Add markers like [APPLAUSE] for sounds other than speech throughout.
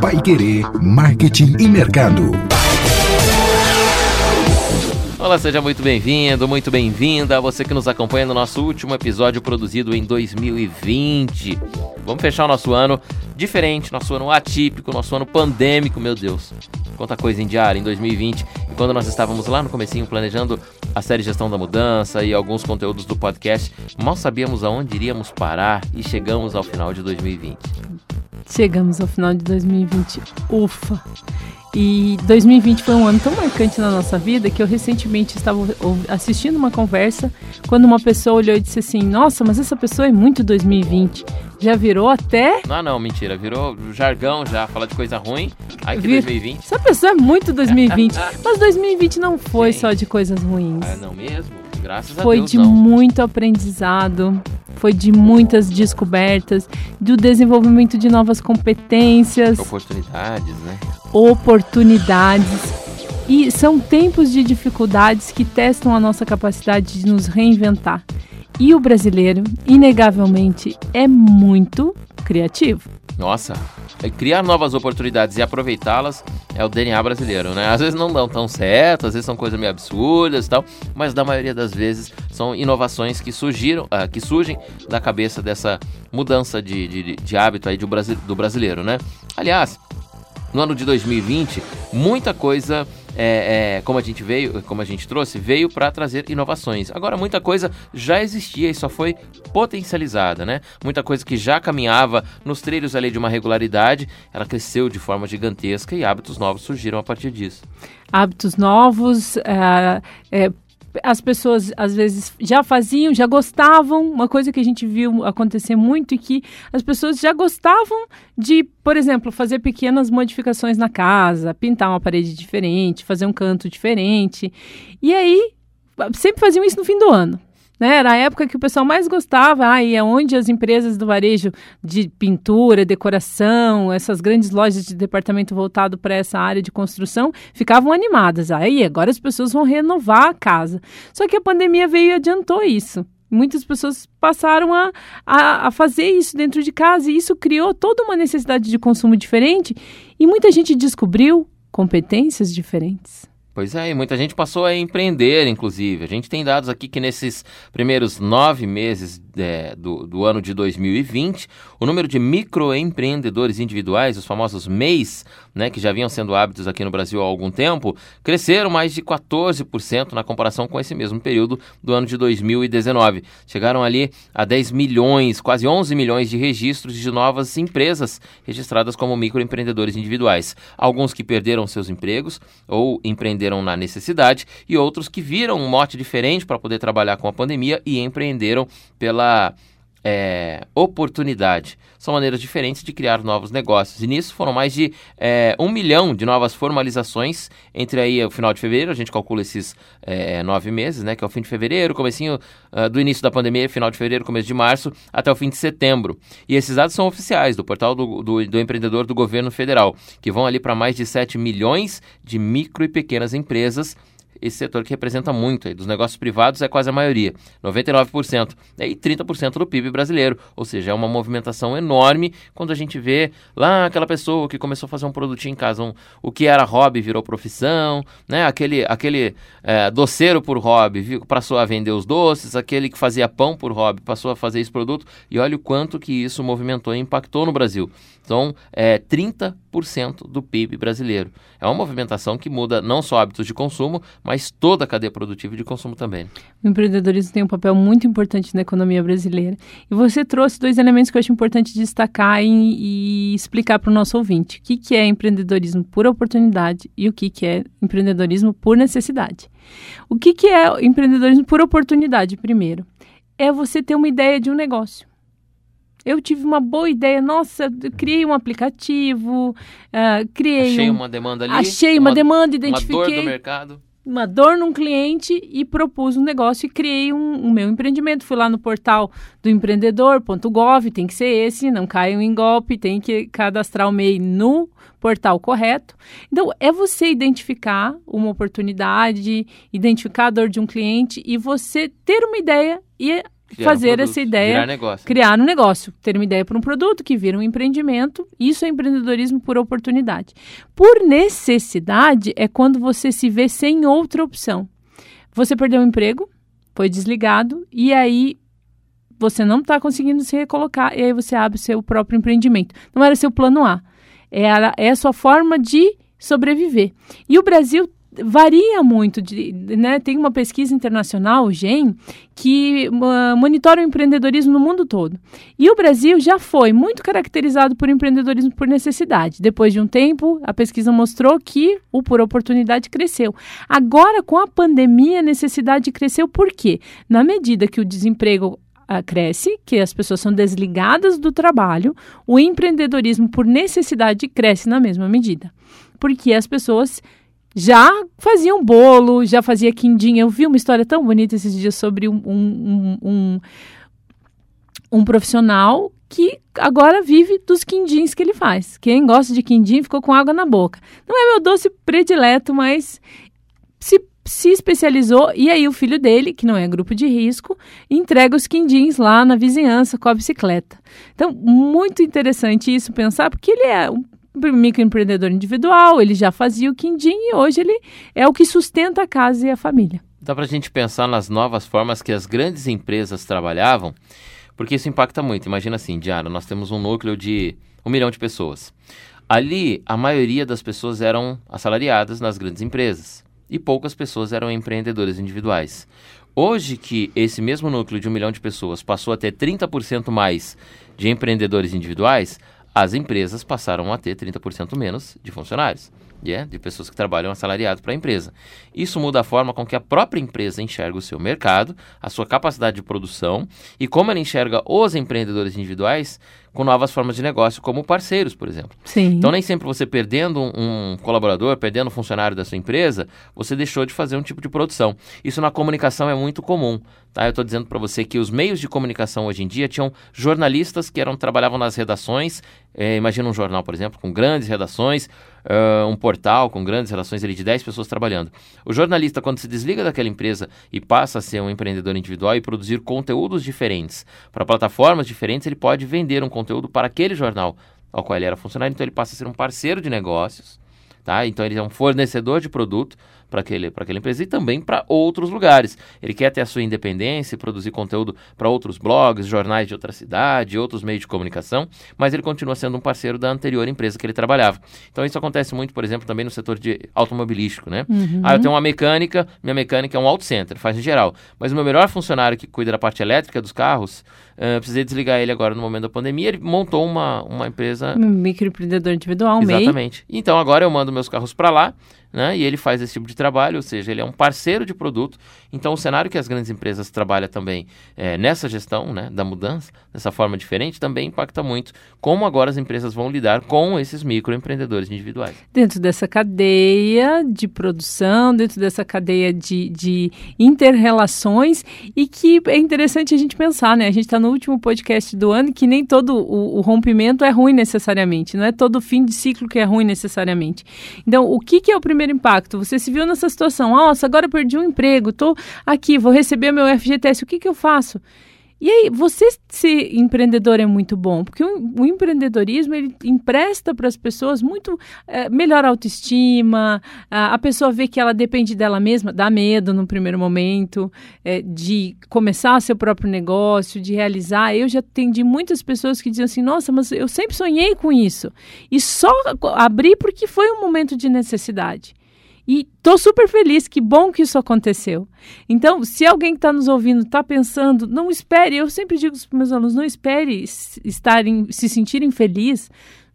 Pai Querer Marketing e Mercado. Olá, seja muito bem-vindo, muito bem-vinda. Você que nos acompanha no nosso último episódio produzido em 2020. Vamos fechar o nosso ano diferente, nosso ano atípico, nosso ano pandêmico, meu Deus. Quanta coisa em diário em 2020. E quando nós estávamos lá no comecinho planejando a série Gestão da Mudança e alguns conteúdos do podcast, mal sabíamos aonde iríamos parar e chegamos ao final de 2020. Chegamos ao final de 2020. Ufa! E 2020 foi um ano tão marcante na nossa vida que eu recentemente estava assistindo uma conversa quando uma pessoa olhou e disse assim: Nossa, mas essa pessoa é muito 2020. Já virou até. Não, não, mentira. Virou jargão já, falar de coisa ruim. Ai, que Vir... 2020. Essa pessoa é muito 2020. [LAUGHS] mas 2020 não foi Sim. só de coisas ruins. Ah, não mesmo? Graças Foi a Deus, de não. muito aprendizado, foi de muitas descobertas, do desenvolvimento de novas competências, Oportunidades, né? oportunidades. E são tempos de dificuldades que testam a nossa capacidade de nos reinventar. E o brasileiro, inegavelmente, é muito criativo. Nossa, é criar novas oportunidades e aproveitá-las é o DNA brasileiro, né? Às vezes não dão tão certo, às vezes são coisas meio absurdas e tal, mas na maioria das vezes são inovações que surgiram, ah, que surgem da cabeça dessa mudança de, de, de hábito aí do, brasi do brasileiro, né? Aliás, no ano de 2020, muita coisa, é, é, como a gente veio, como a gente trouxe, veio para trazer inovações. Agora, muita coisa já existia e só foi potencializada, né? Muita coisa que já caminhava nos trilhos ali de uma regularidade, ela cresceu de forma gigantesca e hábitos novos surgiram a partir disso. Hábitos novos, é, é, as pessoas às vezes já faziam, já gostavam, uma coisa que a gente viu acontecer muito e que as pessoas já gostavam de, por exemplo, fazer pequenas modificações na casa, pintar uma parede diferente, fazer um canto diferente. E aí, sempre faziam isso no fim do ano. Né? Era a época que o pessoal mais gostava, ah, e é onde as empresas do varejo de pintura, decoração, essas grandes lojas de departamento voltado para essa área de construção ficavam animadas. Aí agora as pessoas vão renovar a casa. Só que a pandemia veio e adiantou isso. Muitas pessoas passaram a, a, a, fazer isso dentro de casa e isso criou toda uma necessidade de consumo diferente e muita gente descobriu competências diferentes. Pois é, e muita gente passou a empreender, inclusive. A gente tem dados aqui que nesses primeiros nove meses é, do, do ano de 2020, o número de microempreendedores individuais, os famosos MEIs, né, que já vinham sendo hábitos aqui no Brasil há algum tempo, cresceram mais de 14% na comparação com esse mesmo período do ano de 2019. Chegaram ali a 10 milhões, quase 11 milhões de registros de novas empresas registradas como microempreendedores individuais. Alguns que perderam seus empregos ou empreenderam na necessidade e outros que viram um mote diferente para poder trabalhar com a pandemia e empreenderam pela é, oportunidade. São maneiras diferentes de criar novos negócios. E nisso foram mais de é, um milhão de novas formalizações entre aí o final de fevereiro, a gente calcula esses é, nove meses, né? Que é o fim de fevereiro, comecinho uh, do início da pandemia, final de fevereiro, começo de março, até o fim de setembro. E esses dados são oficiais do portal do, do, do empreendedor do governo federal, que vão ali para mais de 7 milhões de micro e pequenas empresas esse setor que representa muito aí, dos negócios privados é quase a maioria, 99%, e 30% do PIB brasileiro, ou seja, é uma movimentação enorme quando a gente vê lá aquela pessoa que começou a fazer um produtinho em casa, um, o que era hobby virou profissão, né? aquele, aquele é, doceiro por hobby passou a vender os doces, aquele que fazia pão por hobby passou a fazer esse produto, e olha o quanto que isso movimentou e impactou no Brasil. Então, é 30% do PIB brasileiro. É uma movimentação que muda não só hábitos de consumo, mas toda a cadeia produtiva de consumo também. O empreendedorismo tem um papel muito importante na economia brasileira. E você trouxe dois elementos que eu acho importante destacar e, e explicar para o nosso ouvinte. O que, que é empreendedorismo por oportunidade e o que, que é empreendedorismo por necessidade. O que, que é empreendedorismo por oportunidade, primeiro? É você ter uma ideia de um negócio. Eu tive uma boa ideia, nossa, criei um aplicativo, uh, criei Achei um, uma demanda ali. achei uma, demanda, identifiquei Uma dor do mercado. uma dor num cliente e propus um negócio e criei um, um meu empreendimento. Fui lá no portal do empreendedor.gov, tem que ser esse, não caiam em golpe, tem que cadastrar o MEI no portal correto. Então, é você identificar uma oportunidade, identificar a dor de um cliente e você ter uma ideia e Criar um fazer produto, essa ideia, negócio. criar um negócio, ter uma ideia para um produto que vira um empreendimento. Isso é empreendedorismo por oportunidade. Por necessidade é quando você se vê sem outra opção. Você perdeu o emprego, foi desligado e aí você não está conseguindo se recolocar e aí você abre o seu próprio empreendimento. Não era seu plano A, era, é a sua forma de sobreviver. E o Brasil varia muito, de, né? Tem uma pesquisa internacional, o GEM, que uh, monitora o empreendedorismo no mundo todo. E o Brasil já foi muito caracterizado por empreendedorismo por necessidade. Depois de um tempo, a pesquisa mostrou que o por oportunidade cresceu. Agora, com a pandemia, a necessidade cresceu por quê? Na medida que o desemprego Uh, cresce, que as pessoas são desligadas do trabalho, o empreendedorismo por necessidade cresce na mesma medida. Porque as pessoas já faziam bolo, já fazia quindim. Eu vi uma história tão bonita esses dias sobre um, um, um, um profissional que agora vive dos quindins que ele faz. Quem gosta de quindim ficou com água na boca. Não é meu doce predileto, mas se se especializou e aí o filho dele, que não é grupo de risco, entrega os quindins lá na vizinhança com a bicicleta. Então, muito interessante isso pensar, porque ele é um microempreendedor individual, ele já fazia o quindim e hoje ele é o que sustenta a casa e a família. Dá para a gente pensar nas novas formas que as grandes empresas trabalhavam, porque isso impacta muito. Imagina assim, Diário, nós temos um núcleo de um milhão de pessoas. Ali, a maioria das pessoas eram assalariadas nas grandes empresas e poucas pessoas eram empreendedores individuais. Hoje que esse mesmo núcleo de um milhão de pessoas passou a ter 30% mais de empreendedores individuais, as empresas passaram a ter 30% menos de funcionários, yeah, de pessoas que trabalham assalariado para a empresa. Isso muda a forma com que a própria empresa enxerga o seu mercado, a sua capacidade de produção e como ela enxerga os empreendedores individuais com novas formas de negócio, como parceiros, por exemplo. Sim. Então, nem sempre você perdendo um, colaborador, perdendo um funcionário da sua empresa, você deixou de fazer um tipo de produção. Isso na comunicação é muito comum. Tá? Eu estou dizendo para você que os meios de comunicação hoje em dia tinham jornalistas que eram, trabalhavam nas redações. É, imagina um jornal, por exemplo, com grandes redações, uh, um portal com grandes redações ali, de 10 pessoas trabalhando. O jornalista, quando se desliga daquela empresa e passa a ser um empreendedor individual e produzir conteúdos diferentes para plataformas diferentes, ele pode vender um conteúdo para aquele jornal ao qual ele era funcionário, então ele passa a ser um parceiro de negócios, tá? Então ele é um fornecedor de produto para aquela empresa e também para outros lugares. Ele quer ter a sua independência produzir conteúdo para outros blogs, jornais de outra cidade, outros meios de comunicação, mas ele continua sendo um parceiro da anterior empresa que ele trabalhava. Então isso acontece muito, por exemplo, também no setor de automobilístico, né? Uhum. Ah, eu tenho uma mecânica, minha mecânica é um auto center, faz em geral, mas o meu melhor funcionário que cuida da parte elétrica dos carros, uh, precisei desligar ele agora no momento da pandemia, ele montou uma, uma empresa... Um microempreendedor individual, um MEI. Exatamente. Então agora eu mando meus carros para lá, né? E ele faz esse tipo de trabalho, ou seja, ele é um parceiro de produto. Então, o cenário que as grandes empresas trabalham também é, nessa gestão né, da mudança, dessa forma diferente, também impacta muito como agora as empresas vão lidar com esses microempreendedores individuais. Dentro dessa cadeia de produção, dentro dessa cadeia de, de inter-relações, e que é interessante a gente pensar, né? A gente está no último podcast do ano que nem todo o, o rompimento é ruim necessariamente, não é todo fim de ciclo que é ruim necessariamente. Então, o que, que é o primeiro impacto? Você se viu nessa situação, nossa, agora eu perdi um emprego, estou aqui, vou receber meu FGTS, o que, que eu faço? E aí, você ser empreendedor é muito bom, porque o, o empreendedorismo ele empresta para as pessoas muito é, melhor autoestima, a, a, pessoa vê que ela depende dela mesma, dá medo no primeiro momento, é, de começar seu próprio negócio, de realizar. Eu já atendi muitas pessoas que diziam assim: nossa, mas eu sempre sonhei com isso. E só abri porque foi um momento de necessidade. E tô super feliz, que bom que isso aconteceu. Então, se alguém que está nos ouvindo está pensando, não espere, eu sempre digo para os meus alunos, não espere estarem, se sentirem felizes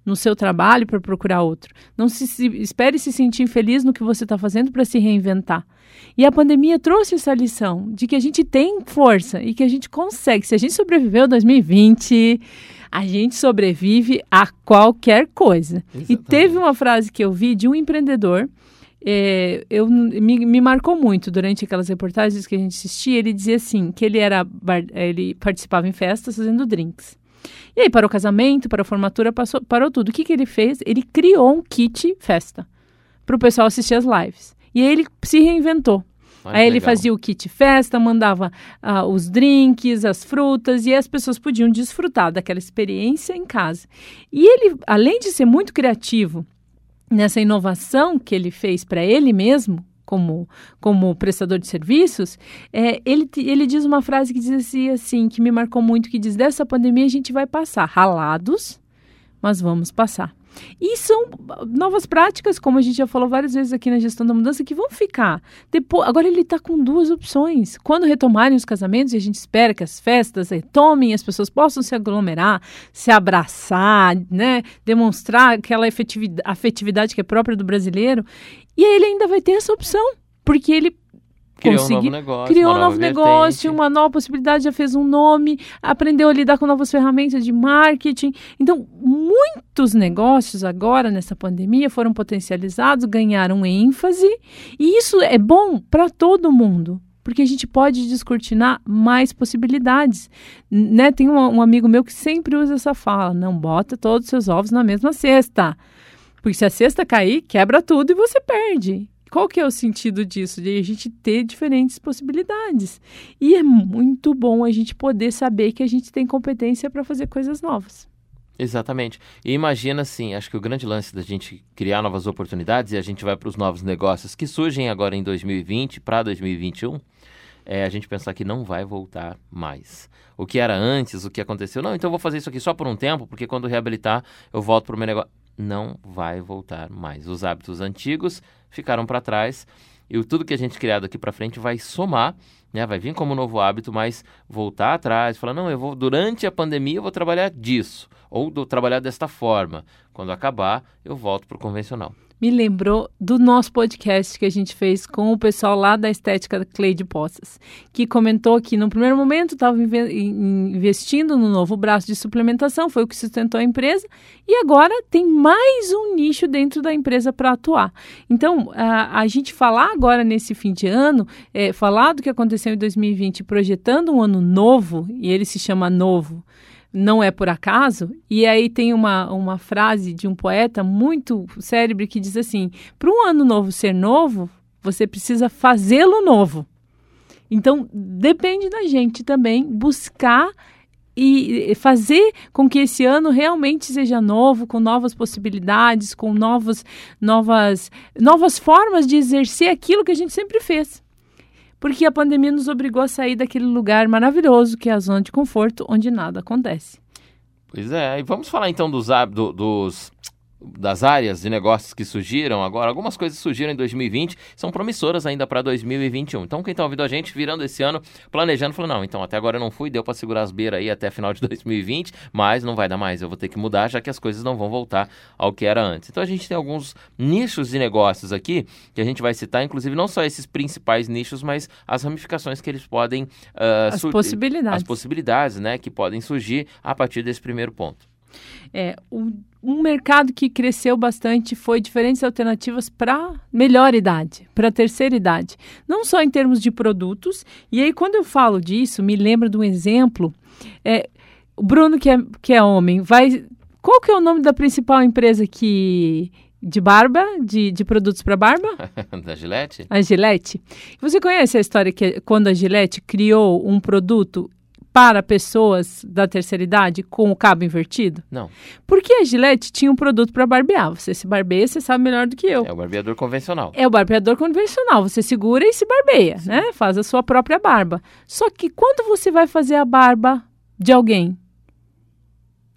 no seu trabalho para procurar outro. Não se, se, espere se sentir feliz no que você está fazendo para se reinventar. E a pandemia trouxe essa lição de que a gente tem força e que a gente consegue. Se a gente sobreviveu 2020, a gente sobrevive a qualquer coisa. Exatamente. E teve uma frase que eu vi de um empreendedor é, eu, me, me, marcou muito durante aquelas reportagens que a gente assistia. Ele dizia assim que ele era ele participava em festas fazendo drinks. E aí para o casamento, para a formatura, passou, parou tudo. O que, que ele fez? Ele criou um kit festa para o pessoal assistir as lives. E aí ele se reinventou. Aí que ele legal. fazia o kit festa, mandava ah, os drinks, as frutas, e as pessoas podiam desfrutar daquela experiência em casa. E ele, além de ser muito criativo nessa inovação que ele fez para ele mesmo, como, como prestador de serviços, é, ele, ele diz uma frase que dizia assim, que me marcou muito, que diz, dessa pandemia a gente vai passar ralados, mas vamos passar. E são novas práticas, como a gente já falou várias vezes aqui na gestão da mudança, que vão ficar. Depois, agora ele está com duas opções. Quando retomarem os casamentos, e a gente espera que as festas retomem, as pessoas possam se aglomerar, se abraçar, né? demonstrar aquela afetividade que é própria do brasileiro. E aí ele ainda vai ter essa opção, porque ele Criou um novo negócio. criou uma um nova novo negócio, vertente. uma nova possibilidade, já fez um nome, aprendeu a lidar com novas ferramentas de marketing. Então, muitos negócios agora nessa pandemia foram potencializados, ganharam ênfase, e isso é bom para todo mundo. Porque a gente pode descortinar mais possibilidades. Né? Tem um, um amigo meu que sempre usa essa fala: não bota todos os seus ovos na mesma cesta. Porque se a cesta cair, quebra tudo e você perde. Qual que é o sentido disso? De a gente ter diferentes possibilidades. E é muito bom a gente poder saber que a gente tem competência para fazer coisas novas. Exatamente. E imagina assim, acho que o grande lance da gente criar novas oportunidades e a gente vai para os novos negócios que surgem agora em 2020 para 2021, é a gente pensar que não vai voltar mais. O que era antes, o que aconteceu, não, então eu vou fazer isso aqui só por um tempo, porque quando reabilitar eu volto para o meu negócio. Não vai voltar mais. Os hábitos antigos ficaram para trás e tudo que a gente criado aqui para frente vai somar, né? Vai vir como novo hábito, mas voltar atrás, falar, não, eu vou durante a pandemia eu vou trabalhar disso ou trabalhar desta forma. Quando acabar, eu volto para o convencional. Me lembrou do nosso podcast que a gente fez com o pessoal lá da Estética Clay de Poças, que comentou que no primeiro momento estava investindo no novo braço de suplementação, foi o que sustentou a empresa, e agora tem mais um nicho dentro da empresa para atuar. Então, a, a gente falar agora nesse fim de ano, é, falar do que aconteceu em 2020, projetando um ano novo, e ele se chama novo, não é por acaso. E aí tem uma, uma frase de um poeta muito célebre que diz assim: para um ano novo ser novo, você precisa fazê-lo novo. Então, depende da gente também buscar e fazer com que esse ano realmente seja novo, com novas possibilidades, com novos, novas, novas formas de exercer aquilo que a gente sempre fez porque a pandemia nos obrigou a sair daquele lugar maravilhoso que é a zona de conforto, onde nada acontece. Pois é, e vamos falar então dos, do- dos das áreas de negócios que surgiram agora. Algumas coisas surgiram em 2020, são promissoras ainda para 2021. Então, quem está ouvindo a gente, virando esse ano, planejando, falou: não, então até agora eu não fui, deu para segurar as beiras aí até final de [LAUGHS] 2020, mas não vai dar mais, eu vou ter que mudar, já que as coisas não vão voltar ao que era antes. Então, a gente tem alguns nichos de negócios aqui que a gente vai citar, inclusive não só esses principais nichos, mas as ramificações que eles podem. ah, As possibilidades. As possibilidades, né, que podem surgir a partir desse primeiro ponto. É, um, um mercado que cresceu bastante foi diferentes alternativas para melhor idade, para terceira idade. Não só em termos de produtos. E aí, quando eu falo disso, me lembra de um exemplo. É, o Bruno, que é, que é homem, vai. Qual que é o nome da principal empresa que. De barba, de, de produtos para barba? [LAUGHS] da Gillette? A Gillette. Você conhece a história que quando a Gillette criou um produto para pessoas da terceira idade com o cabo invertido? Não, Porque a Gillette tinha um produto para barbear. Você se barbeia, você sabe melhor do que eu. é o barbeador convencional. É o barbeador convencional. Você segura e se barbeia, né? Faz a sua própria barba. Só que quando você vai fazer a barba de alguém,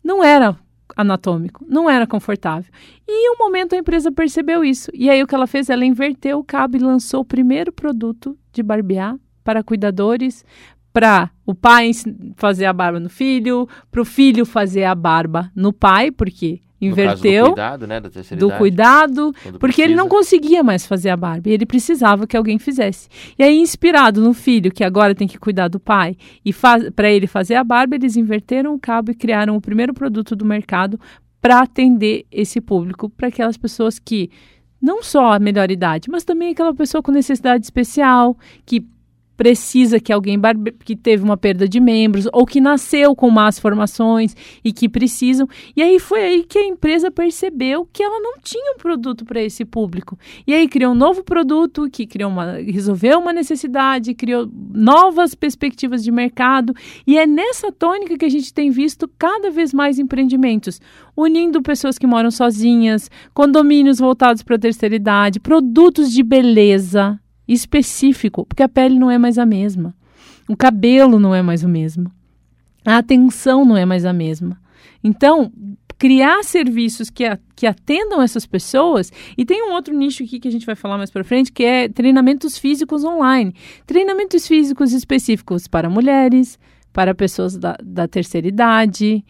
não era anatômico, não era confortável. E em um momento a empresa percebeu isso. E aí o que ela fez? Ela inverteu o cabo e lançou o primeiro produto de barbear para cuidadores, para o pai fazer a barba no filho, para o filho fazer a barba no pai, porque caso do inverteu cuidado, né, da terceira do idade, cuidado, porque ele não precisa. conseguia mais fazer a barba, e ele precisava que alguém fizesse. E aí, inspirado no filho, que agora tem que cuidar do pai, e para ele fazer a barba, eles inverteram o cabo e criaram o primeiro produto do mercado para atender esse público, para aquelas pessoas que não só a melhor idade, mas também aquela pessoa com necessidade especial, que precisa que alguém que teve uma perda de membros ou que nasceu com más formações e que precisam. E aí foi aí que a empresa percebeu que ela não tinha um produto para esse público. E aí criou um novo produto que criou uma, resolveu uma necessidade, criou novas perspectivas de mercado. E é nessa tônica que a gente tem visto cada vez mais empreendimentos, unindo pessoas que moram sozinhas, condomínios voltados para a terceira idade, produtos de beleza específico, porque a pele não é mais a mesma. O cabelo não é mais o mesmo. A atenção não é mais a mesma. Então, criar serviços que, a, que atendam essas pessoas. E tem um outro nicho aqui que a gente vai falar mais para frente, que é treinamentos físicos online. Treinamentos físicos específicos para mulheres, para pessoas da, da terceira idade,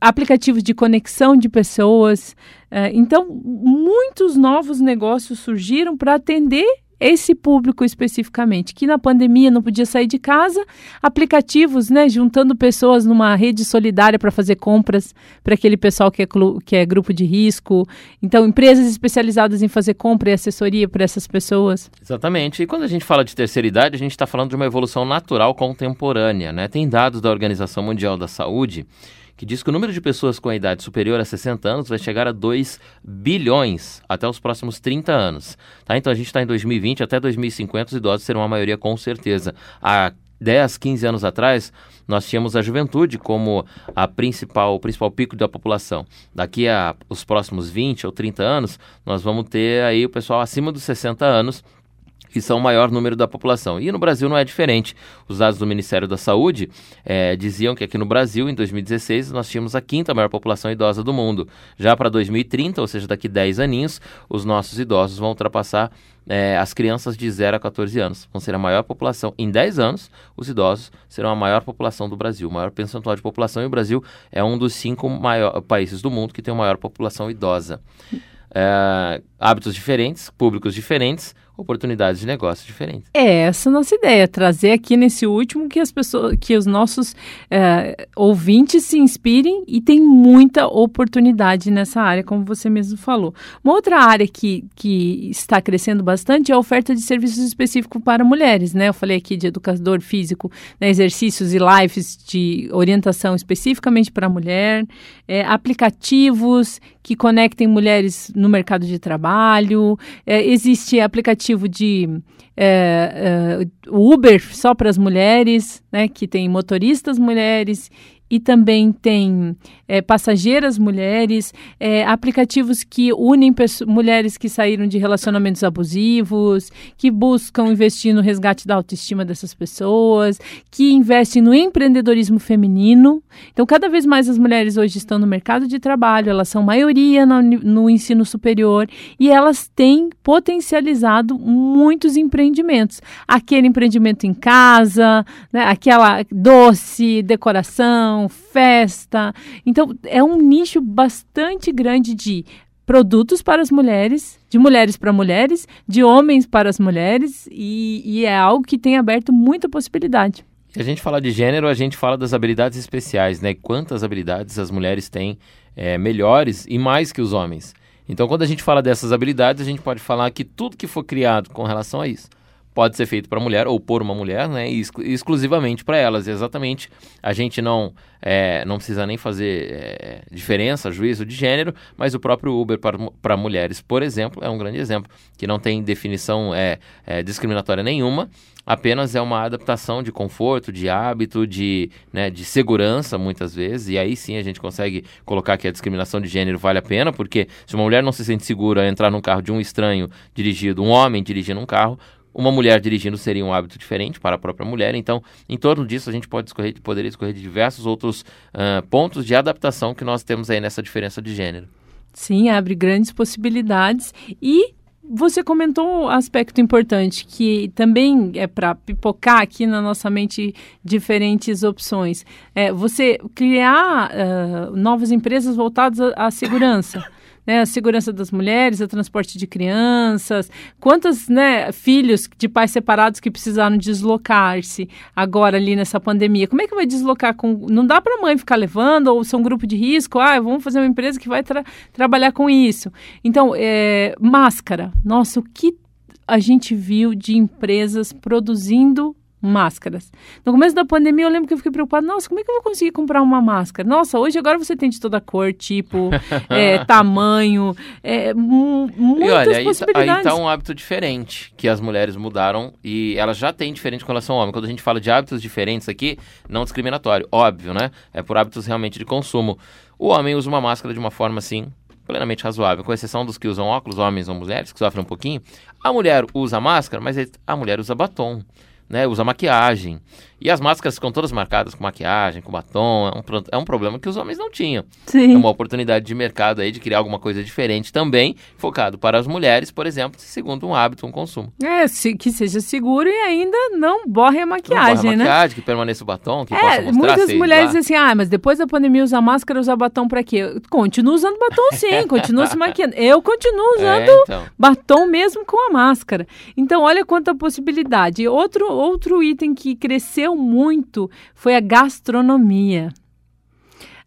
aplicativos de conexão de pessoas. Uh, então, muitos novos negócios surgiram para atender esse público especificamente, que na pandemia não podia sair de casa, aplicativos, né, juntando pessoas numa rede solidária para fazer compras para aquele pessoal que é, que é grupo de risco. Então, empresas especializadas em fazer compra e assessoria para essas pessoas. Exatamente. E quando a gente fala de terceira idade, a gente está falando de uma evolução natural contemporânea, né? Tem dados da Organização Mundial da Saúde que diz que o número de pessoas com a idade superior a 60 anos vai chegar a 2 bilhões até os próximos 30 anos. Tá? Então a gente está em 2020, até 2050 os idosos serão a maioria com certeza. Há 10, 15 anos atrás, nós tínhamos a juventude como a principal, o principal pico da população. Daqui a os próximos 20 ou 30 anos, nós vamos ter aí o pessoal acima dos 60 anos que são o maior número da população. E no Brasil não é diferente. Os dados do Ministério da Saúde é, diziam que aqui no Brasil, em 2016, nós tínhamos a quinta maior população idosa do mundo. Já para 2030, ou seja, daqui 10 aninhos, os nossos idosos vão ultrapassar é, as crianças de 0 a 14 anos. Vão ser a maior população. Em 10 anos, os idosos serão a maior população do Brasil, o maior percentual de população. E o Brasil é um dos cinco maior, países do mundo que tem a maior população idosa. É, hábitos diferentes, públicos diferentes, oportunidades de negócio diferentes. É essa a nossa ideia, trazer aqui nesse último que as pessoas, que os nossos é, ouvintes se inspirem e tem muita oportunidade nessa área, como você mesmo falou. Uma outra área que, que está crescendo bastante é a oferta de serviços específicos para mulheres, né? Eu falei aqui de educador físico, né, exercícios e lives de orientação especificamente para mulher, é, aplicativos que conectem mulheres no mercado de trabalho, é, existe aplicativo de é, é, Uber só para as mulheres, né, que tem motoristas mulheres e também tem é, passageiras mulheres, é, aplicativos que unem mulheres que saíram de relacionamentos abusivos, que buscam investir no resgate da autoestima dessas pessoas, que investem no empreendedorismo feminino. Então, cada vez mais as mulheres hoje estão no mercado de trabalho, elas são maioria no, no ensino superior e elas têm potencializado muitos empreendimentos. Aquele empreendimento em casa, né, aquela doce, decoração, festa. Então, é um nicho bastante grande de produtos para as mulheres, de mulheres para mulheres, de homens para as mulheres, e, e é algo que tem aberto muita possibilidade. Se a gente fala de gênero, a gente fala das habilidades especiais, né? Quantas habilidades as mulheres têm é, melhores e mais que os homens. Então, quando a gente fala dessas habilidades, a gente pode falar que tudo que for criado com relação a isso pode ser feito para mulher ou por uma mulher, né? Exclu exclusivamente para elas. Exatamente. A gente não é, não precisa nem fazer é, diferença, juízo de gênero, mas o próprio Uber para mulheres, por exemplo, é um grande exemplo que não tem definição é, é, discriminatória nenhuma. Apenas é uma adaptação de conforto, de hábito, de, né, de segurança, muitas vezes. E aí sim a gente consegue colocar que a discriminação de gênero vale a pena, porque se uma mulher não se sente segura a entrar num carro de um estranho dirigido, um homem dirigindo um carro, uma mulher dirigindo seria um hábito diferente para a própria mulher. Então, em torno disso, a gente pode escorrer, poderia escorrer de diversos outros uh, pontos de adaptação que nós temos aí nessa diferença de gênero. Sim, abre grandes possibilidades e você comentou um aspecto importante que também é para pipocar aqui na nossa mente diferentes opções. É você criar uh, novas empresas voltadas à, à segurança né, a segurança das mulheres, o transporte de crianças, quantos né, filhos de pais separados que precisaram deslocar-se agora ali nessa pandemia. Como é que vai deslocar com. Não dá para a mãe ficar levando, ou são grupo de risco, ah, vamos fazer uma empresa que vai tra trabalhar com isso. Então, é, máscara. Nossa, o que a gente viu de empresas produzindo máscaras. No começo da pandemia, eu lembro que eu fiquei preocupada. Nossa, como é que eu vou conseguir comprar uma máscara? Nossa, hoje agora você tem de toda cor, tipo, [LAUGHS] é, tamanho, é, muitas e olha, possibilidades. Aí, tá um hábito diferente que as mulheres mudaram e elas já têm diferente com relação ao homem. Quando a gente fala de hábitos diferentes aqui, não discriminatório, óbvio, né? É por hábitos realmente de consumo. O homem usa uma máscara de uma forma assim, plenamente razoável, com exceção dos que usam óculos, homens ou mulheres, que sofrem um pouquinho. A mulher usa máscara, mas a mulher usa batom né, usa maquiagem. E as máscaras ficam todas marcadas com maquiagem, com batom. É um, é um problema que os homens não tinham. Sim. É uma oportunidade de mercado aí de criar alguma coisa diferente também, focado para as mulheres, por exemplo, segundo um hábito, um consumo. É, se, que seja seguro e ainda não borre a maquiagem, não borre a né? maquiagem, que permaneça o batom, que é, possa mostrar. Muitas mulheres dizem assim, ah, mas depois da pandemia usar máscara, usar batom para quê? Continua usando batom sim, [LAUGHS] continua se maquiando. Eu continuo é, usando é, então. batom mesmo com a máscara. Então, olha quanta possibilidade. Outro, outro item que cresceu muito foi a gastronomia.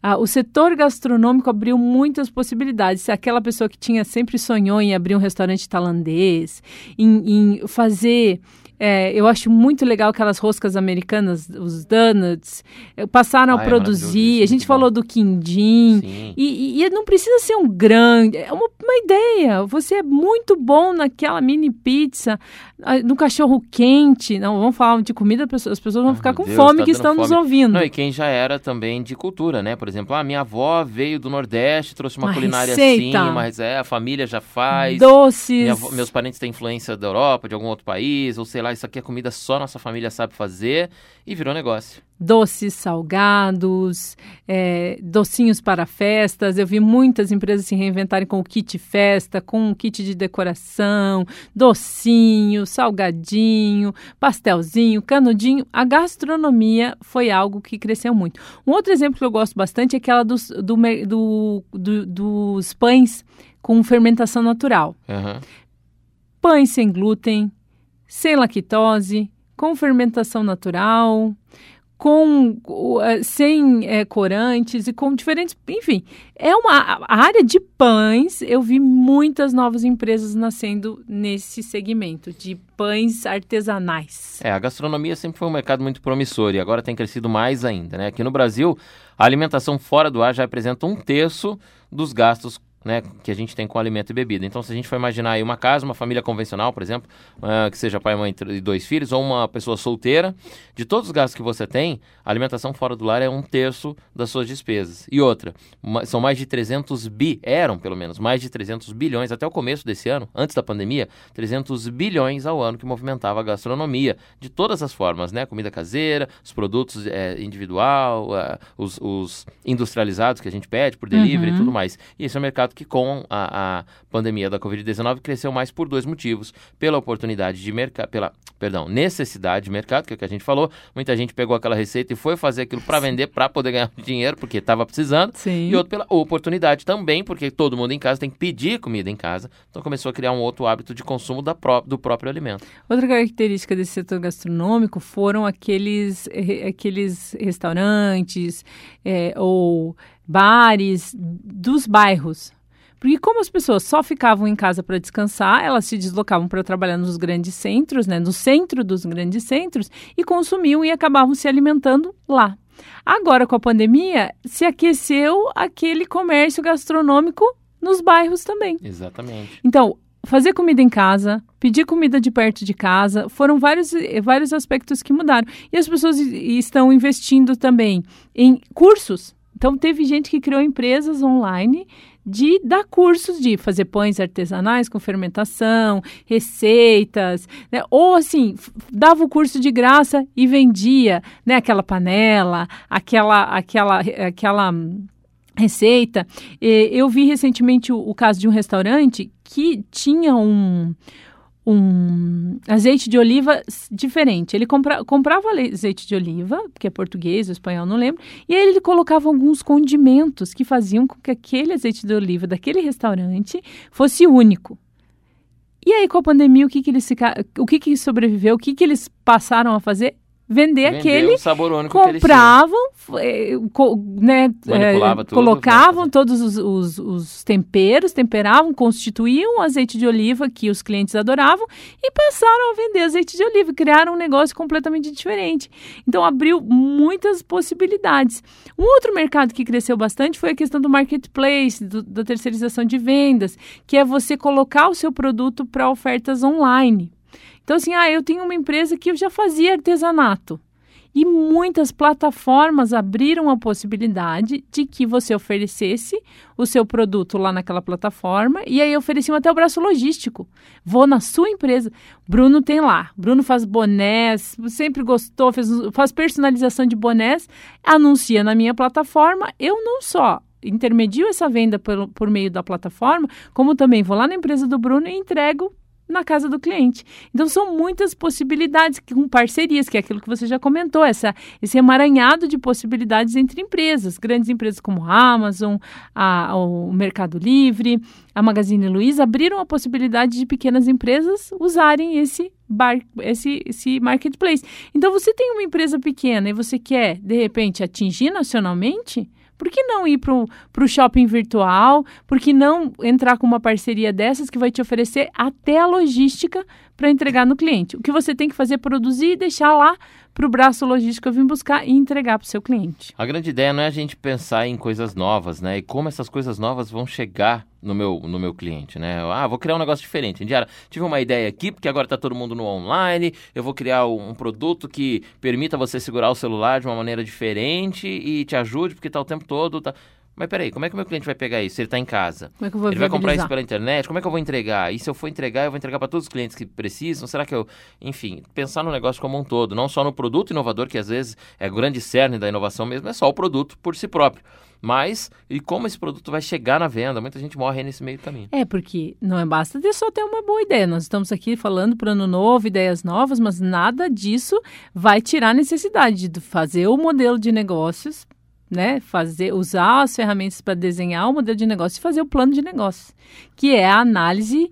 Ah, o setor gastronômico abriu muitas possibilidades. Aquela pessoa que tinha sempre sonhou em abrir um restaurante tailandês, em, em fazer é, eu acho muito legal aquelas roscas americanas, os donuts, eh, passaram a é produzir. a gente falou do quindim. E, e, não precisa ser um grande, é uma, uma, ideia. Você é muito bom naquela mini pizza, ah, no cachorro quente. Não, vamos falar de comida, as pessoas vão ficar com Deus, fome tá que estão fome. nos ouvindo. Não, e quem já era também de cultura, né? Por exemplo, a minha avó veio do Nordeste, trouxe uma, uma culinária receita. assim, mas é, a família já faz. Doces. Avó, meus parentes têm influência da Europa, de algum outro país, ou sei lá isso aqui é comida só nossa família sabe fazer e virou negócio. Doces salgados, é, docinhos para festas. Eu vi muitas empresas se reinventarem com o kit festa, com o kit de decoração, docinho, salgadinho, pastelzinho, canudinho. A gastronomia foi algo que cresceu muito. Um outro exemplo que eu gosto bastante é aquela dos, do, do, do, dos pães com fermentação natural. Uhum. Pães sem glúten, sem lactose, com fermentação natural, com uh, sem é, corantes e com diferentes, enfim, é uma área de pães. Eu vi muitas novas empresas nascendo nesse segmento de pães artesanais. É, a gastronomia sempre foi um mercado muito promissor e agora tem crescido mais ainda, né? Aqui no Brasil, a alimentação fora do ar já representa um terço dos gastos né, que a gente tem com alimento e bebida. Então, se a gente for imaginar aí uma casa, uma família convencional, por exemplo, uh, que seja pai, mãe e dois filhos, ou uma pessoa solteira, de todos os gastos que você tem, a alimentação fora do lar é um terço das suas despesas. E outra, são mais de 300 bi, eram pelo menos, mais de 300 bilhões até o começo desse ano, antes da pandemia, 300 bilhões ao ano que movimentava a gastronomia, de todas as formas, né? Comida caseira, os produtos é, individual, uh, os, os, industrializados que a gente pede por delivery uhum. e tudo mais. E esse é um mercado que com a, a pandemia da Covid-19 cresceu mais por dois motivos. Pela oportunidade de mercado, pela, perdão, necessidade de mercado, que é o que a gente falou. Muita gente pegou aquela receita e foi fazer aquilo para vender, para poder ganhar [LAUGHS] dinheiro, porque estava precisando. Sim. E outro pela oportunidade também, porque todo mundo em casa tem que pedir comida em casa. Então começou a criar um outro hábito de consumo da pró do próprio alimento. Outra característica desse setor gastronômico foram aqueles, aqueles restaurantes é, ou bares dos bairros porque como as pessoas só ficavam em casa para descansar, elas se deslocavam para trabalhar nos grandes centros, né, no centro dos grandes centros, e consumiam e acabavam se alimentando lá. Agora, com a pandemia, se aqueceu aquele comércio gastronômico nos bairros também. Exatamente. Então, fazer comida em casa, pedir comida de perto de casa, foram vários, vários aspectos que mudaram. E as pessoas estão investindo também em cursos. Então, teve gente que criou empresas online de dar cursos de fazer pães artesanais com fermentação, receitas, né? ou assim, dava o curso de graça e vendia, né, aquela panela, aquela aquela aquela receita. Eu vi recentemente o, o caso de um restaurante que tinha um um azeite de oliva diferente. Ele compra, comprava azeite de oliva, que é português, espanhol, não lembro, e aí ele colocava alguns condimentos que faziam com que aquele azeite de oliva daquele restaurante fosse único. E aí, com a pandemia, o que, que eles o que, que sobreviveu? O que, que eles passaram a fazer? Vender Vendeu aquele o sabor único compravam, co- né, Manipulava eh, tudo, colocavam né? todos os, os- os temperos, temperavam, constituíam o azeite de oliva que os clientes adoravam e passaram a vender azeite de oliva, criaram um negócio completamente diferente. Então abriu muitas possibilidades. Um outro mercado que cresceu bastante foi a questão do marketplace, do- da terceirização de vendas, que é você colocar o seu produto para ofertas online. Então, assim, ah, eu tenho uma empresa que eu já fazia artesanato. E muitas plataformas abriram a possibilidade de que você oferecesse o seu produto lá naquela plataforma e aí ofereciam até o braço logístico. Vou na sua empresa. Bruno tem lá. Bruno faz bonés, sempre gostou, fez, faz personalização de bonés, anuncia na minha plataforma. Eu não só intermedio essa venda pelo, por meio da plataforma, como também vou lá na empresa do Bruno e entrego na casa do cliente. Então são muitas possibilidades com parcerias, que é aquilo que você já comentou, essa, esse emaranhado de possibilidades entre empresas, grandes empresas como a Amazon, a- o Mercado Livre, a Magazine Luiza abriram a possibilidade de pequenas empresas usarem esse bar, esse, esse marketplace. Então você tem uma empresa pequena e você quer de repente atingir nacionalmente por que não ir para o shopping virtual? Por que não entrar com uma parceria dessas que vai te oferecer até a logística para entregar no cliente? O que você tem que fazer é produzir e deixar lá para o braço logístico vir buscar e entregar para o seu cliente. A grande ideia não é a gente pensar em coisas novas, né? E como essas coisas novas vão chegar no meu, no meu cliente, né? Ah, vou criar um negócio diferente. Indiara, tive uma ideia aqui, porque agora está todo mundo no online, eu vou criar um produto que permita você segurar o celular de uma maneira diferente e te ajude, porque está o tempo todo... Tá... Mas peraí, como é que o meu cliente vai pegar isso? se Ele está em casa. Como é que eu vou Ele vai comprar isso pela internet? Como é que eu vou entregar? E se eu for entregar, eu vou entregar para todos os clientes que precisam? Será que eu. Enfim, pensar no negócio como um todo, não só no produto inovador, que às vezes é o grande cerne da inovação mesmo, é só o produto por si próprio. Mas, e como esse produto vai chegar na venda? Muita gente morre nesse meio caminho. É, porque não é basta ter só ter uma boa ideia. Nós estamos aqui falando para ano novo, ideias novas, mas nada disso vai tirar a necessidade de fazer o modelo de negócios, né? Fazer, usar as ferramentas para desenhar o modelo de negócio e fazer o plano de negócio, que é a análise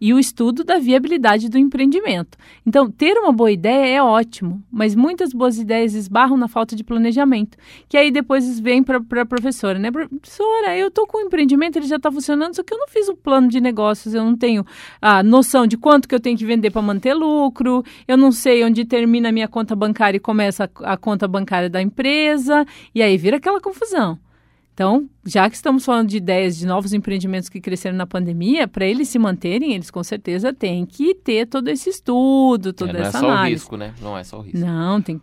e o estudo da viabilidade do empreendimento. Então, ter uma boa ideia é ótimo, mas muitas boas ideias esbarram na falta de planejamento, que aí depois vem para a professora, né? Professora, eu estou com o empreendimento, ele já está funcionando, só que eu não fiz um plano de negócios, eu não tenho a noção de quanto que eu tenho que vender para manter lucro, eu não sei onde termina a minha conta bancária e começa a, a conta bancária da empresa, e aí vira aquela confusão. Então, já que estamos falando de ideias de novos empreendimentos que cresceram na pandemia, para eles se manterem, eles com certeza têm que ter todo esse estudo, toda É, não é essa só o análise. risco, né? Não é só o risco. Não, tem.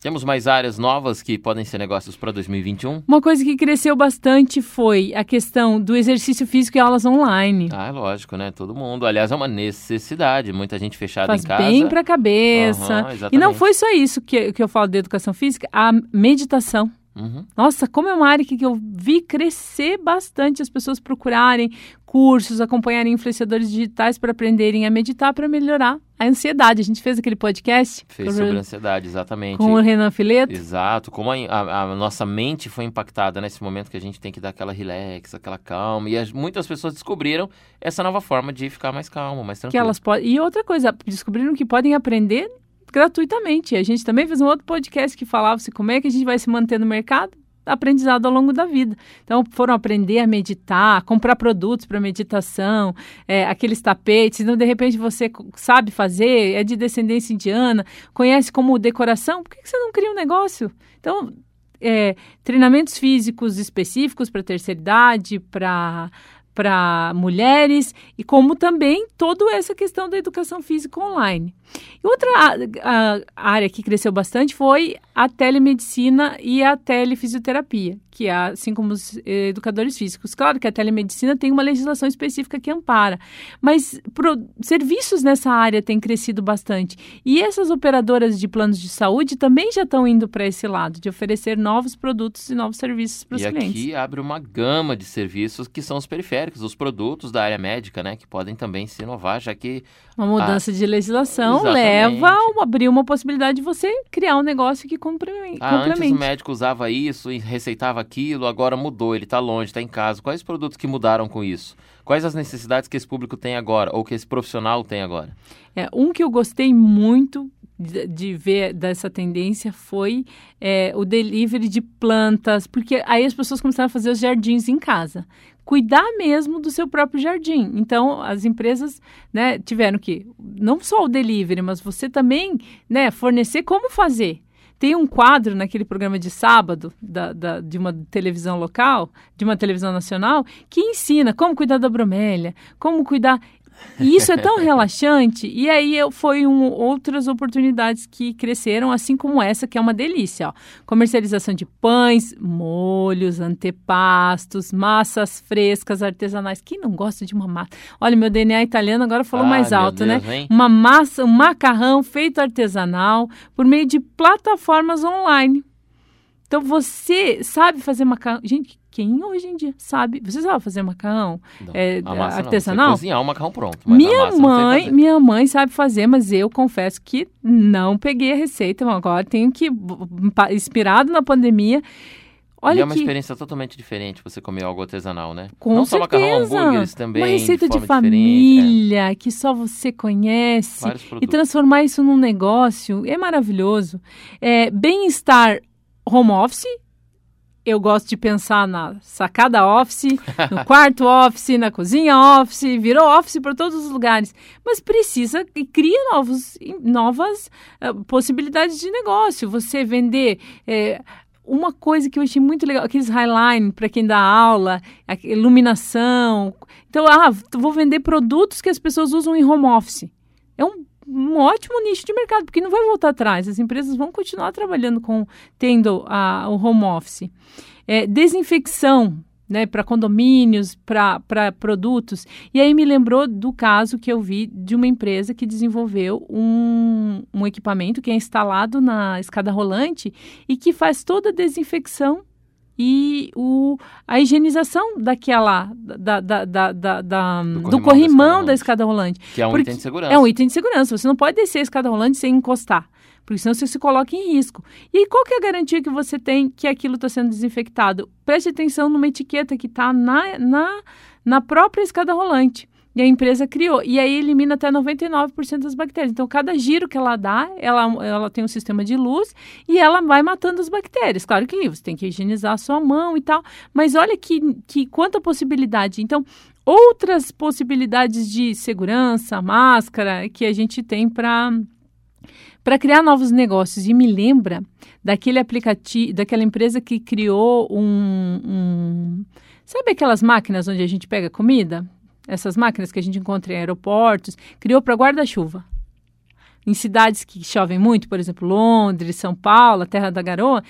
Temos mais áreas novas que podem ser negócios para 2021? Uma coisa que cresceu bastante foi a questão do exercício físico e aulas online. Ah, é lógico, né? Todo mundo. Aliás, é uma necessidade. Muita gente fechada Faz em casa. bem para a cabeça. Aham, e não foi só isso que, que eu falo de educação física, a meditação. Uhum. Nossa, como é uma área que que eu vi crescer bastante as pessoas procurarem cursos, acompanharem influenciadores digitais para aprenderem a meditar para melhorar a ansiedade. A gente fez aquele podcast Fez sobre o- ansiedade, exatamente. com o Renan Fileto. Exato, como a, a- a nossa mente foi impactada nesse momento que a gente tem que dar aquela relax, aquela calma. E as- muitas pessoas descobriram essa nova forma de ficar mais calmo, mais que tranquilo. elas podem. E outra coisa, descobriram que podem aprender gratuitamente. A gente também fez um outro podcast que falava se como é que a gente vai se manter no mercado. Aprendizado ao longo da vida. Então, foram aprender a meditar, comprar produtos para meditação, é, aqueles tapetes. Então, de repente, você sabe fazer, é de descendência indiana, conhece como decoração. Por que que você não cria um negócio? Então, é, treinamentos físicos específicos para terceira idade, para para mulheres e como também toda essa questão da educação física online. E outra a- a área que cresceu bastante foi a telemedicina e a telefisioterapia, que é assim como os eh, educadores físicos. Claro que a telemedicina tem uma legislação específica que ampara, mas pro- serviços nessa área têm crescido bastante. E essas operadoras de planos de saúde também já estão indo para esse lado, de oferecer novos produtos e novos serviços para os E clientes. aqui abre uma gama de serviços que são os periféricos, os produtos da área médica, né? Que podem também se inovar, já que Uma mudança de legislação Exatamente. leva a abrir uma possibilidade de você criar um negócio que complemen- ah, antes o complemente. médico usava isso e receitava aquilo, agora mudou, ele está longe, está em casa. Quais produtos que mudaram com isso? Quais as necessidades que esse público tem agora, ou que esse profissional tem agora? É, um que eu gostei muito, de, de ver dessa tendência foi é, o delivery de plantas, porque aí as pessoas começaram a fazer os jardins em casa. Cuidar mesmo do seu próprio jardim. Então, as empresas né, tiveram que, não só o delivery, mas você também né, fornecer como fazer. Tem um quadro naquele programa de sábado da, da, de uma televisão local, de uma televisão nacional, que ensina como cuidar da bromélia, como cuidar. E isso é tão relaxante. E aí foi um, outras oportunidades que cresceram, assim como essa, que é uma delícia. Ó. Comercialização de pães, molhos, antepastos, massas frescas, artesanais. Quem não gosta de uma massa? Olha, meu DNA italiano agora falou ah, mais alto, né? Deus, né? Hein? Uma massa, um macarrão feito artesanal por meio de plataformas online. Então você sabe fazer macarrão. Gente, quem hoje em dia sabe? Você sabe fazer macarrão é, artesanal? Não. cozinhar o macarrão pronto. minha mãe, minha mãe sabe fazer, mas eu confesso que não peguei a receita. Agora tenho que inspirado na pandemia. Olha e é uma que... experiência totalmente diferente você comer algo artesanal, né? Com Não certeza. só macarrão, hambúrgueres também. Uma receita de, de família é. que só você conhece e transformar isso num negócio é maravilhoso. É, Bem-estar home office eu gosto de pensar na sacada office, no [LAUGHS] quarto office, na cozinha office, virou office para todos os lugares. Mas precisa e cria novos, novas uh, possibilidades de negócio. Você vender. É, uma coisa que eu achei muito legal, aqueles highline para quem dá aula, iluminação. Então, ah, vou vender produtos que as pessoas usam em home office. É um um ótimo nicho de mercado, porque não vai voltar atrás. As empresas vão continuar trabalhando com tendo a, o home office. É, desinfecção, né, para condomínios, para produtos. E aí me lembrou do caso que eu vi de uma empresa que desenvolveu um, um equipamento que é instalado na escada rolante e que faz toda a desinfecção e o, a higienização daquela da, da, da, da, da do, corrimão, do corrimão da, escada rolante. Que é um item de segurança. É um item de segurança. Você não pode descer a escada rolante sem encostar. Porque senão você se coloca em risco. E qual que é a garantia que você tem que aquilo está sendo desinfectado? Preste atenção numa etiqueta que está na, na, na própria escada rolante. E a empresa criou. E aí elimina até 99% das bactérias. Então, cada giro que ela dá, ela, ela tem um sistema de luz e ela vai matando as bactérias. Claro que você tem que higienizar a sua mão e tal. Mas olha que, que quanta possibilidade. Então, outras possibilidades de segurança, máscara, que a gente tem para para criar novos negócios. E me lembra daquele aplicativo, daquela empresa que criou um, um, Sabe aquelas máquinas onde a gente pega comida? Essas máquinas que a gente encontra em aeroportos, criou para guarda-chuva. Em cidades que chovem muito, por exemplo, Londres, São Paulo, a Terra da Garoa,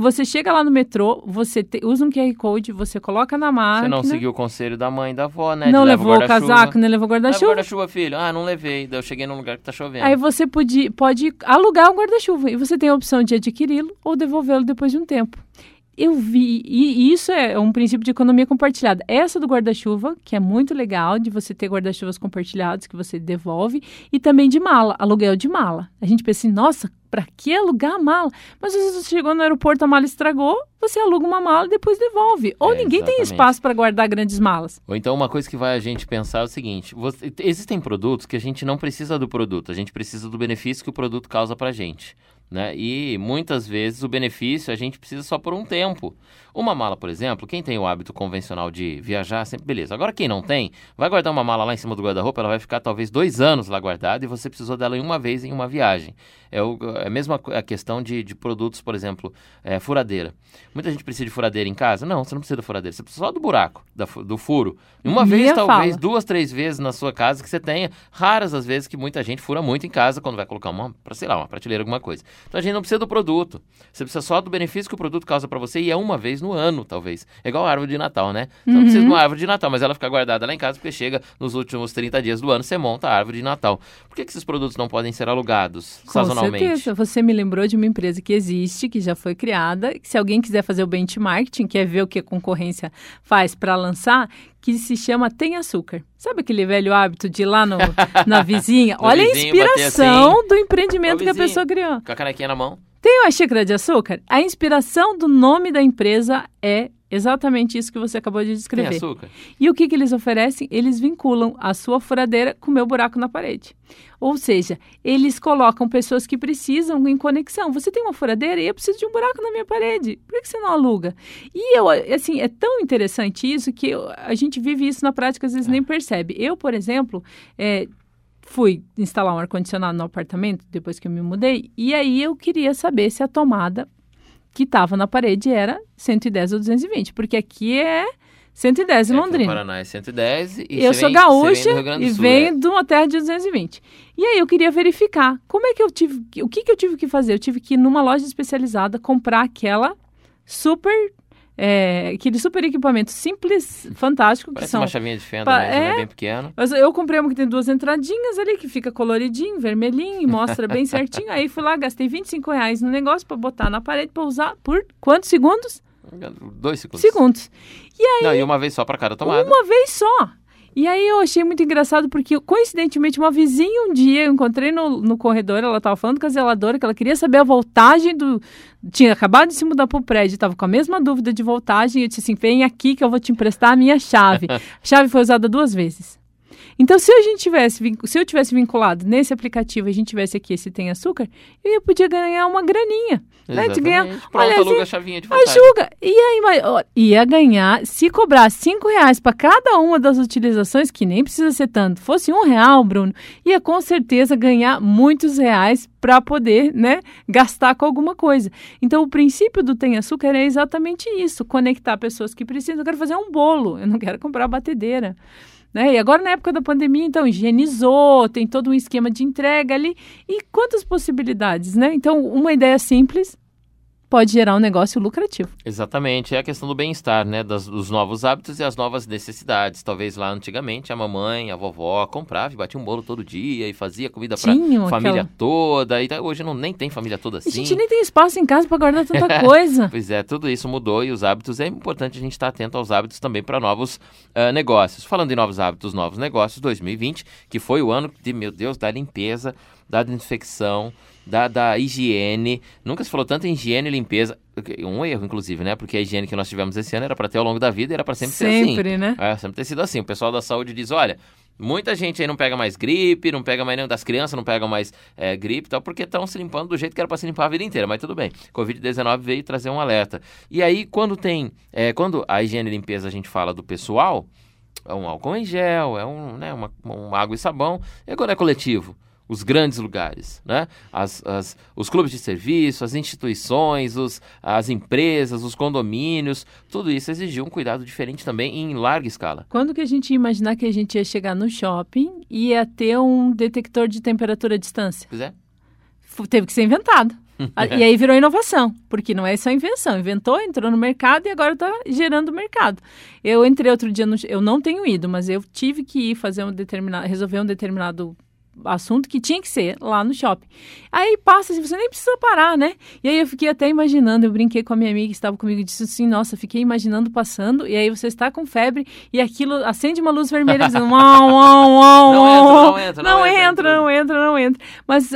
você chega lá no metrô, você te, usa um QR Code, você coloca na máquina. Você não seguiu o conselho da mãe e da avó, né? Não levou o casaco, não levou guarda-chuva. guarda-chuva, filho. Ah, não levei. Daí eu cheguei num lugar que tá chovendo. Aí você pode, pode alugar um guarda-chuva e você tem a opção de adquiri-lo ou devolvê-lo depois de um tempo eu vi, e isso é um princípio de economia compartilhada. Essa do guarda-chuva, que é muito legal, de você ter guarda-chuvas compartilhados que você devolve, e também de mala, aluguel de mala. A gente pensa assim, nossa, para que alugar a mala? Mas às vezes você chegou no aeroporto, a mala estragou, você aluga uma mala e depois devolve. Ou é, ninguém exatamente. tem espaço para guardar grandes malas. Ou então uma coisa que vai a gente pensar é o seguinte: você, existem produtos que a gente não precisa do produto, a gente precisa do benefício que o produto causa para gente. Né? E muitas vezes o benefício a gente precisa só por um tempo. Uma mala, por exemplo, quem tem o hábito convencional de viajar, sempre beleza. Agora, quem não tem, vai guardar uma mala lá em cima do guarda-roupa, ela vai ficar talvez dois anos lá guardada e você precisou dela em uma vez em uma viagem. É, o, é a mesma a questão de, de produtos, por exemplo, é, furadeira. Muita gente precisa de furadeira em casa? Não, você não precisa da furadeira, você precisa só do buraco, da, do furo. Uma Minha vez, talvez, fala. duas, três vezes na sua casa que você tenha. Raras as vezes que muita gente fura muito em casa quando vai colocar uma, sei lá, uma prateleira, alguma coisa. Então a gente não precisa do produto. Você precisa só do benefício que o produto causa para você e é uma vez no ano, talvez. É igual a árvore de Natal, né? Você uhum. não precisa de uma árvore de Natal, mas ela fica guardada lá em casa porque chega nos últimos 30 dias do ano, você monta a árvore de Natal. Por que, que esses produtos não podem ser alugados Com sazonalmente? Certeza. Você me lembrou de uma empresa que existe, que já foi criada. Que se alguém quiser fazer o benchmarking, quer ver o que a concorrência faz para lançar, que se chama Tem Açúcar. Sabe aquele velho hábito de ir lá no, na [LAUGHS] vizinha? Olha vizinho, a inspiração assim. do empreendimento que a pessoa criou. Com a canequinha na mão. Tem uma xícara de açúcar? A inspiração do nome da empresa é Exatamente isso que você acabou de Tem descrever. açúcar? E o que, que eles oferecem? Eles vinculam a sua furadeira com o meu buraco na parede. Ou seja, eles colocam pessoas que precisam em conexão. Você tem uma furadeira e eu preciso de um buraco na minha parede. Por que, você não aluga? E eu, assim, é tão interessante isso que eu- a gente vive isso na prática, às vezes nem percebe. Eu, por exemplo, é, fui instalar um ar-condicionado no apartamento depois que eu me mudei, e aí eu queria saber se a tomada que estava na parede era 110 ou 220, porque aqui é 110 em É, Londrina. Paraná é 110 e Eu sou vem- gaúcha e Sul, venho é. de uma terra de 220. E aí eu queria verificar como é que eu tive, o que que eu tive que fazer? Eu tive que ir numa loja especializada comprar aquela super, é, aquele super equipamento simples, fantástico que Parece são uma chavinha de fenda, Pa- mas ele é? bem pequeno. mas eu comprei uma que tem duas entradinhas ali, que fica coloridinho, vermelhinho, e mostra bem [LAUGHS] certinho. Aí fui lá, gastei 25 reais no negócio pra botar na parede pra usar por quantos segundos? Dois segundos. Segundos. E aí, Não, e uma vez só pra cada tomada. uma vez só. E aí eu achei muito engraçado porque, coincidentemente, uma vizinha um dia, eu encontrei no, no corredor, ela estava falando com a zeladora que ela queria saber a voltagem do... Tinha acabado de se mudar pro prédio, estava com a mesma dúvida de voltagem, e eu disse assim, vem aqui que eu vou te emprestar a minha chave. [LAUGHS] a chave foi usada duas vezes. Então, se a gente tivesse, se eu tivesse vinculado nesse aplicativo e a gente tivesse aqui esse tem açúcar, eu ia podia ganhar uma graninha, né? De ganhar. Pronto, olha, aluga assim, a chavinha de! E aí, mas, ó, ia ganhar, se cobrar cinco reais para cada uma das utilizações, que nem precisa ser tanto, fosse um real, Bruno, ia com certeza ganhar muitos reais para poder, né, gastar com alguma coisa. Então, o princípio do Tem Açúcar é exatamente isso, conectar pessoas que precisam. Eu quero fazer um bolo, eu não quero comprar batedeira. Né? E agora, na época da pandemia, então, higienizou, tem todo um esquema de entrega ali. E quantas possibilidades, né? Então, uma ideia simples pode gerar um negócio lucrativo. Exatamente, é a questão do bem-estar, né? Das- dos novos hábitos e as novas necessidades. Talvez lá antigamente a mamãe, a vovó comprava e batia um bolo todo dia e fazia comida Tinham família aquela- toda. E tá- hoje não nem tem família toda A assim. gente nem tem espaço em casa para guardar tanta [LAUGHS] coisa. Pois é, tudo isso mudou e os hábitos, é importante a gente estar atento aos hábitos também para novos ah, negócios. Falando em novos hábitos, novos negócios, 2020, que foi o ano de, meu Deus, da limpeza, da desinfecção, da, da higiene. Nunca se falou tanto em higiene e limpeza. Um erro, inclusive, né? Porque a higiene que nós tivemos esse ano era para ter ao longo da vida e era para sempre, ser assim. Sempre, né? É, sempre ter sido assim. O pessoal da saúde diz, olha... Muita gente aí não pega mais gripe, não pega mais nenhum das crianças, não pegam mais é, gripe e tal, porque estão se limpando do jeito que era para se limpar a vida inteira, mas tudo bem. Covid-19 veio trazer um alerta. E aí, quando tem. é, quando a higiene e limpeza a gente fala do pessoal, é um álcool em gel, é um, né, uma, uma água e sabão. E quando é coletivo? Os grandes lugares, né? As, as- os clubes de serviço, as instituições, os, as empresas, os condomínios, tudo isso exigiu um cuidado diferente também em larga escala. Quando que a gente ia imaginar que a gente ia chegar no shopping e ia ter um detector de temperatura à distância? Pois é. Teve que ser inventado. [LAUGHS] E aí virou inovação, porque não é só invenção. Inventou, entrou no mercado e agora está gerando mercado. Eu entrei outro dia, no, eu não tenho ido, mas eu tive que ir fazer um determinado, resolver um determinado assunto que tinha que ser lá no shopping. Aí passa assim, você nem precisa parar, né? E aí eu fiquei até imaginando, eu brinquei com a minha amiga que estava comigo e disse assim, nossa, fiquei imaginando passando, e aí você está com febre e aquilo acende uma luz vermelha dizendo, uau, uau, uau, Não entra, não entra, não não entra, entra, não entra, não entra. Mas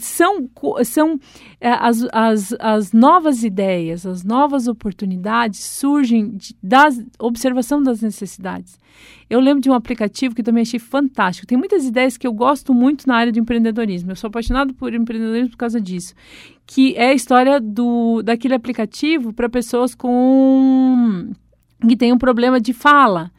são, são as, as, as novas ideias, as novas oportunidades surgem da observação das necessidades. Eu lembro de um aplicativo que também achei fantástico. Tem muitas ideias que eu gosto muito na área de empreendedorismo. Eu sou apaixonado por empreendedorismo por causa disso. Que é a história do, daquele aplicativo para pessoas com que tem um problema de fala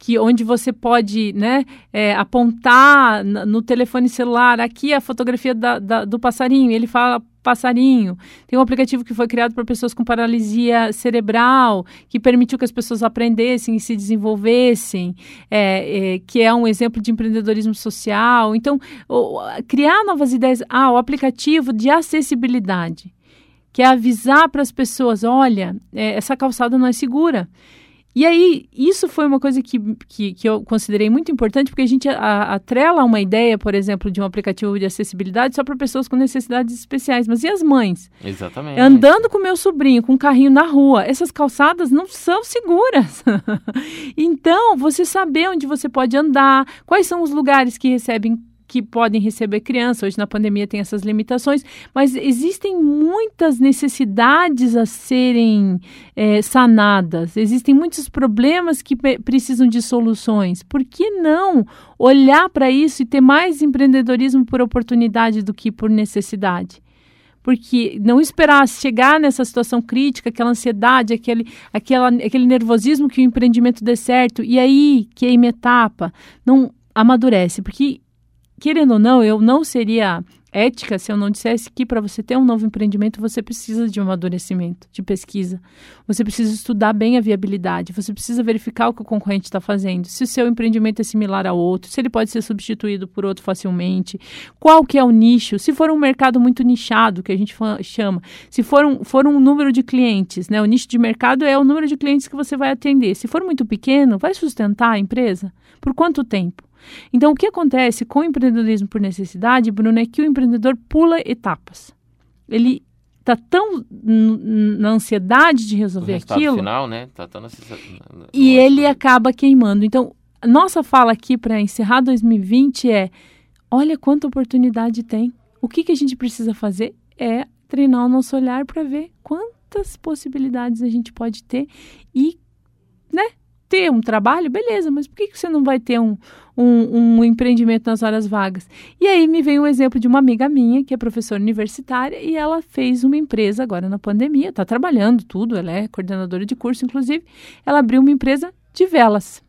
que onde você pode né, é, apontar no telefone celular aqui a fotografia da- da- do passarinho, ele fala passarinho. Tem um aplicativo que foi criado para pessoas com paralisia cerebral, que permitiu que as pessoas aprendessem e se desenvolvessem, é, é, que é um exemplo de empreendedorismo social. Então, o- criar novas ideias. Ah, o aplicativo de acessibilidade, que é avisar para as pessoas, olha, é, essa calçada não é segura. E aí, isso foi uma coisa que, que, que eu considerei muito importante, porque a gente atrela uma ideia, por exemplo, de um aplicativo de acessibilidade só para pessoas com necessidades especiais. Mas e as mães? Exatamente. Andando com meu sobrinho com um carrinho na rua, essas calçadas não são seguras. [LAUGHS] então, você saber onde você pode andar, quais são os lugares que recebem que podem receber criança. Hoje na pandemia tem essas limitações, mas existem muitas necessidades a serem é, sanadas. Existem muitos problemas que precisam de soluções. Por que não olhar para isso e ter mais empreendedorismo por oportunidade do que por necessidade? porque não esperar chegar nessa situação crítica, aquela ansiedade, aquele, aquela, aquele nervosismo que o empreendimento dê certo, e aí queima etapa, não amadurece, porque querendo ou não, eu não seria ética se eu não dissesse que para você ter um novo empreendimento você precisa de um amadurecimento, de pesquisa. Você precisa estudar bem a viabilidade, você precisa verificar o que o concorrente está fazendo, se o seu empreendimento é similar ao outro, se ele pode ser substituído por outro facilmente, qual que é o nicho, se for um mercado muito nichado, que a gente chama, se for um, for um número de clientes, né? O nicho de mercado é o número de clientes que você vai atender. Se for muito pequeno, vai sustentar a empresa? Por quanto tempo? Então, o que acontece com o empreendedorismo por necessidade, Bruno, é que o empreendedor pula etapas. Ele está tão na ansiedade de resolver aquilo. final, né? Tá tão e ele acaba queimando. Então, nossa fala aqui para encerrar 2020 é: olha quanta oportunidade tem. O que, que a gente precisa fazer é treinar o nosso olhar para ver quantas possibilidades a gente pode ter e, né, ter um trabalho, beleza, mas por que, que você não vai ter um, um, um, empreendimento nas horas vagas? E aí me vem um exemplo de uma amiga minha, que é professora universitária, e ela fez uma empresa agora na pandemia, está trabalhando tudo, ela é coordenadora de curso, inclusive, ela abriu uma empresa de velas.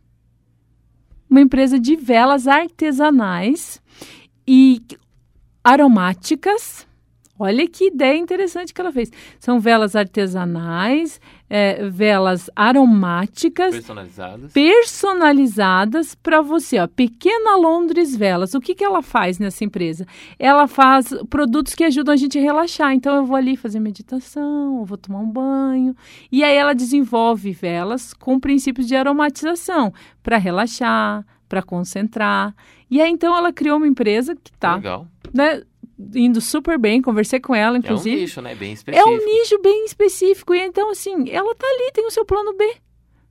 Uma empresa de velas artesanais e aromáticas Olha que ideia interessante que ela fez. São velas artesanais, é, velas aromáticas. Personalizadas. Personalizadas para você. Ó, Pequena Londres Velas. O que, que ela faz nessa empresa? Ela faz produtos que ajudam a gente a relaxar. Então, eu vou ali fazer meditação, eu vou tomar um banho. E aí, ela desenvolve velas com princípios de aromatização para relaxar, para concentrar. E aí, então, ela criou uma empresa que está. Legal. Né, indo super bem, conversei com ela, inclusive. É um nicho, né? Bem específico. É um nicho bem específico. E então, assim, ela tá ali, tem o seu plano B.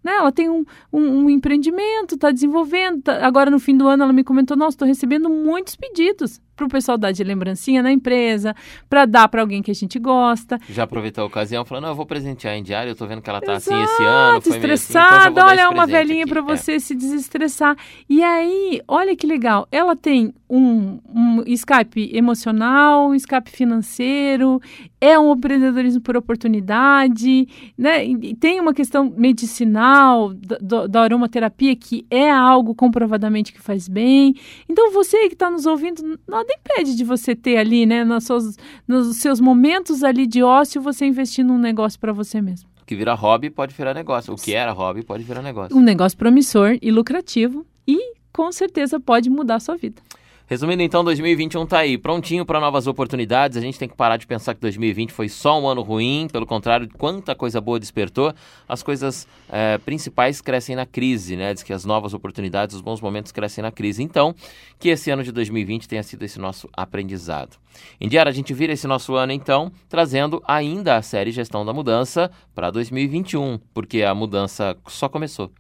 Né? Ela tem um, um, um empreendimento, está desenvolvendo. Tá... Agora, no fim do ano, ela me comentou: Nossa, estou recebendo muitos pedidos para o pessoal dar de lembrancinha na empresa, para dar para alguém que a gente gosta. Já aproveitou a ocasião, falando: Não, eu vou presentear em diário, eu estou vendo que ela está assim esse ano. Foi estressada, assim, olha, uma velhinha para é. você é. se desestressar. E aí, olha que legal, ela tem um, um escape emocional, um escape financeiro, é um empreendedorismo por oportunidade, né? E tem uma questão medicinal da, da aromaterapia que é algo comprovadamente que faz bem. Então você que está nos ouvindo, nada impede de você ter ali, né, nos seus, nos seus momentos ali de ócio, você investir num negócio para você mesmo. O que vira hobby pode virar negócio. O que era hobby pode virar negócio. Um negócio promissor e lucrativo e com certeza pode mudar a sua vida. Resumindo, então, 2021 tá aí, prontinho para novas oportunidades. A gente tem que parar de pensar que 2020 foi só um ano ruim, pelo contrário, quanta coisa boa despertou. As coisas é, principais crescem na crise, né? Diz que as novas oportunidades, os bons momentos crescem na crise. Então, que esse ano de 2020 tenha sido esse nosso aprendizado. Diário, a gente vira esse nosso ano, então, trazendo ainda a série Gestão da Mudança para 2021, porque a mudança só começou.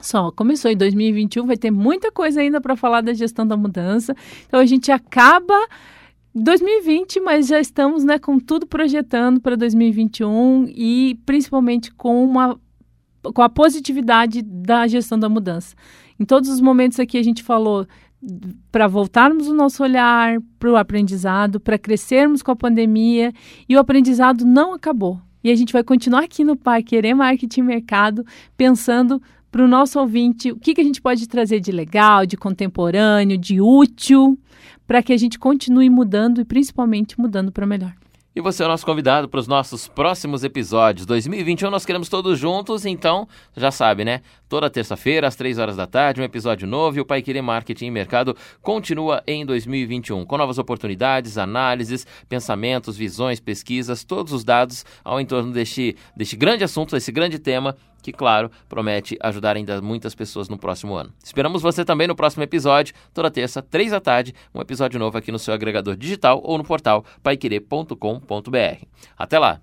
Só começou em 2021, vai ter muita coisa ainda para falar da gestão da mudança. Então a gente acaba 2020, mas já estamos né, com tudo projetando para 2021 e principalmente com, uma, com a positividade da gestão da mudança. Em todos os momentos aqui a gente falou para voltarmos o nosso olhar para o aprendizado, para crescermos com a pandemia e o aprendizado não acabou. E a gente vai continuar aqui no Par Querer Marketing Mercado pensando para o nosso ouvinte o que, que a gente pode trazer de legal, de contemporâneo, de útil, para que a gente continue mudando e principalmente mudando para melhor. E você é o nosso convidado para os nossos próximos episódios. 2021 nós queremos todos juntos, então já sabe, né? Toda terça-feira, às 3 horas da tarde, um episódio novo e o Pai Querer Marketing e Mercado continua em 2021, com novas oportunidades, análises, pensamentos, visões, pesquisas, todos os dados ao entorno deste, deste grande assunto, desse grande tema que, claro, promete ajudar ainda muitas pessoas no próximo ano. Esperamos você também no próximo episódio, toda terça, três da tarde, um episódio novo aqui no seu agregador digital ou no portal paiquerê.com.br. Até lá!